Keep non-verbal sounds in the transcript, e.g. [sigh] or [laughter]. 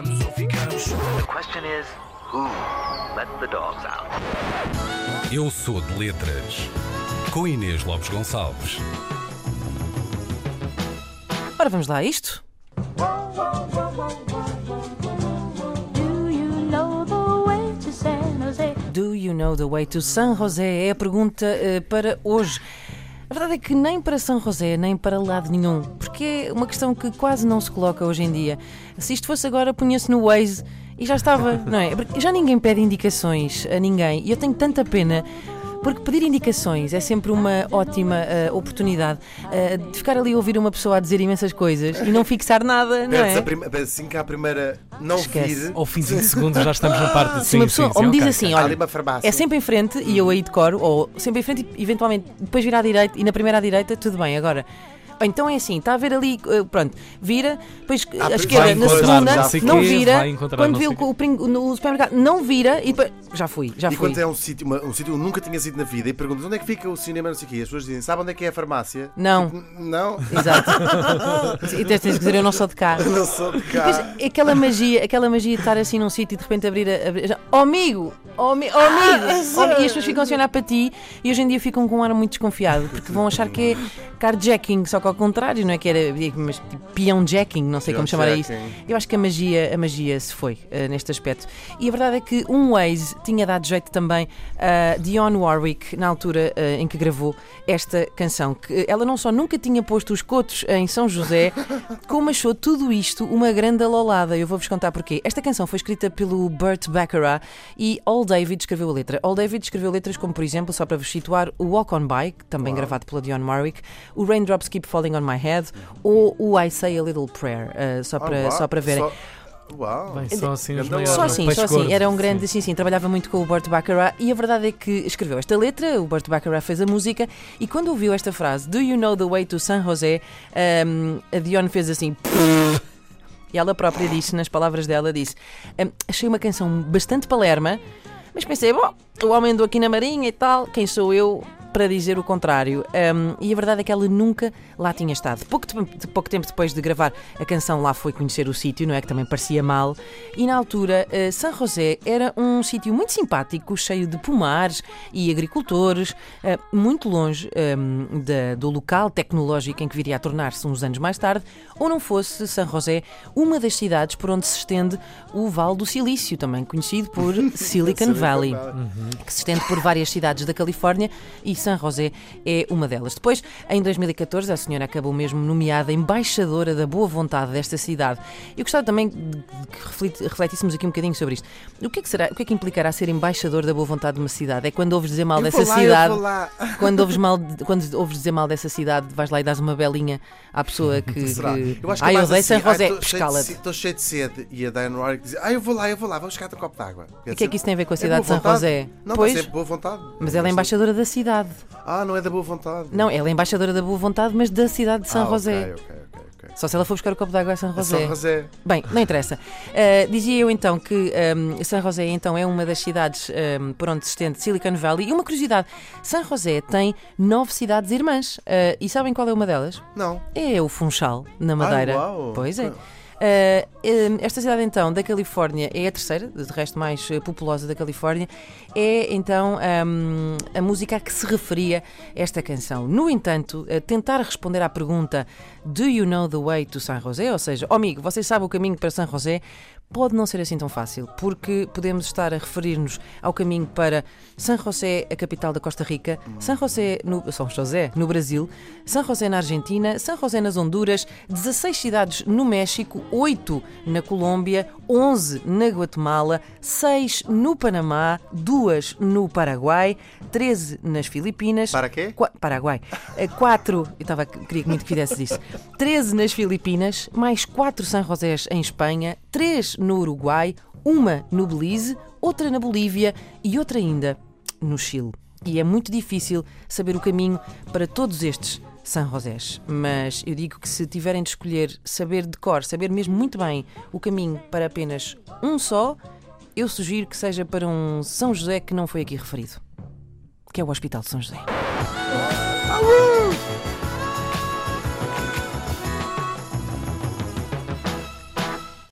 vamos ou ficamos. The question is, who let the dogs out? Eu sou de letras. Com Inês Lopes Gonçalves. Ora, vamos lá a isto? Do you know the way to San Jose? Do you know the way to San José? É a pergunta eh, para hoje. A verdade é que nem para São José, nem para lado nenhum, porque é uma questão que quase não se coloca hoje em dia. Se isto fosse agora, punha-se no Waze e já estava, [laughs] não é? Porque já ninguém pede indicações a ninguém e eu tenho tanta pena. Porque pedir indicações é sempre uma ótima eh, oportunidade eh, de ficar ali a ouvir uma pessoa a dizer imensas coisas e não fixar nada, não é? prime- assim que a primeira não Esquece. vir, Ao fim de 20 segundos já estamos na parte de sim, uma pessoa sim, ou sim, me diz ok, assim, olha. É sempre em frente e eu aí decoro, ou sempre em frente e eventualmente depois virar à direita e na primeira à direita, tudo bem. Agora, então é assim, está a ver ali, eh, pronto, vira, depois Ah, à vai esquerda, na segunda, não vira, quando sei o, o no supermercado, não vira e depois, já fui, já E fui. quando é um sítio, uma- um sítio onde nunca tinhas ido na vida e perguntas onde é que fica o cinema, não sei o quê, e as pessoas dizem, sabe onde é que é a farmácia? Não. Tipo, Não, Exato. [laughs] e tens tens que dizer, eu não sou de cá. não sou de Depois, cá. é aquela magia, aquela magia de estar assim num sítio e de repente abrir a. Abrir, já, oh amigo! Oh, ami- oh, amigo! Oh, e as pessoas ficam assim a olhar para ti e hoje em dia ficam com um ar muito desconfiado porque vão achar que é carjacking, só que ao contrário, não é que era mas, tipo, peão jacking, não sei como chamar a isso. Eu acho que a magia, a magia se foi eh, neste aspecto. E a verdade é que um Waze tinha dado jeito também a Dionne Warwick, na altura eh, em que gravou esta canção. Que ela não só nunca tinha posto os cotos em São José, [laughs] como achou tudo isto uma grande alolada. Eu vou-vos contar porquê. Esta canção foi escrita pelo Burt Bacharach e All David escreveu a letra. All David escreveu letras como, por exemplo, só para vos situar, o Walk On By, também gravado pela Dionne Warwick, o Raindrops Keep Falling On My Head ou o I Say A Little Prayer, eh, só, para, uau, só para verem. só- Uau. Vai só assim os maiores. Só assim, só assim. Era um grande, sim, sim, trabalhava muito com o Burt Bacharach e a verdade é que escreveu esta letra, o Burt Bacharach fez a música e quando ouviu esta frase, Do you know the way to San José? Um, a Dionne fez assim. [laughs] E ela própria disse, nas palavras dela, disse: "Hum, Achei uma canção bastante palerma, mas pensei, bom, o homem andou aqui na Marinha e tal, quem sou eu para dizer o contrário? Um, e a verdade é que ela nunca lá tinha estado. Pouco, te- pouco tempo depois de gravar a canção, lá foi conhecer o sítio, não é? Que também parecia mal. E na altura, eh, San José era um sítio muito simpático, cheio de pomares e agricultores, eh, muito longe um, da- do local tecnológico em que viria a tornar-se uns anos mais tarde, ou não fosse San José uma das cidades por onde se estende o Vale do Silício, também conhecido por [laughs] Silicon Valley que se estende por várias cidades da Califórnia e San José é uma delas. Depois, em 2014, a senhora acabou mesmo nomeada embaixadora da boa vontade desta cidade. Eu gostava também de que refletíssemos aqui um bocadinho sobre isto. O que é que será, o que é que implicará ser embaixador da boa vontade de uma cidade? É quando ouves dizer mal Eu dessa lá, cidade. [laughs] Quando ouves, mal, quando ouves dizer mal dessa cidade, vais lá e dás uma belinha à pessoa [laughs] que. Será? que... Eu acho que é eu odeio assim, San José. "Ai, tô cheio de Escala-te. se- Estou cheio de sede. E a Diane Warwick diz, ah, eu vou lá, eu vou lá, vamos buscar um copo de água. O que é que isso tem a ver com a cidade de San. José? Não, Pois. é boa vontade. Mas ela é embaixadora da cidade. Ah, não é da boa vontade. Não, ela é embaixadora da boa vontade, mas da cidade de São ah, José. Ok, ok, ok. Só se ela for buscar o copo de água a São José. São José. Bem, não interessa. Uh, dizia eu então que um, São José então é uma das cidades um, por onde se estende Silicon Valley. E uma curiosidade: São José tem nove cidades irmãs. Uh, e sabem qual é uma delas? Não. É o Funchal, na Madeira. uau. Pois é. Uh, um, esta cidade então da Califórnia é a terceira, de resto mais uh, populosa da Califórnia, é então um, a música a que se referia esta canção. No entanto, tentar responder à pergunta Do you know the way to San José? Ou seja, oh amigo, você sabe o caminho para San José? Pode não ser assim tão fácil, porque podemos estar a referir-nos ao caminho para San José, a capital da Costa Rica, San José no, São José, no Brasil, San José na Argentina, San José nas Honduras, 16 cidades no México, 8 na Colômbia, 11 na Guatemala, 6 no Panamá, 2 no Paraguai, 13 nas Filipinas. Para quê? Qua- Paraguai. 4, eu estava, queria muito que fizesse isso. 13 nas Filipinas, mais 4 San Josés em Espanha, 3 no Uruguai, uma no Belize, outra na Bolívia e outra ainda no Chile. E é muito difícil saber o caminho para todos estes San Josés. Mas eu digo que se tiverem de escolher saber de cor, saber mesmo muito bem o caminho para apenas um só, eu sugiro que seja para um São José que não foi aqui referido, que é o Hospital de São José.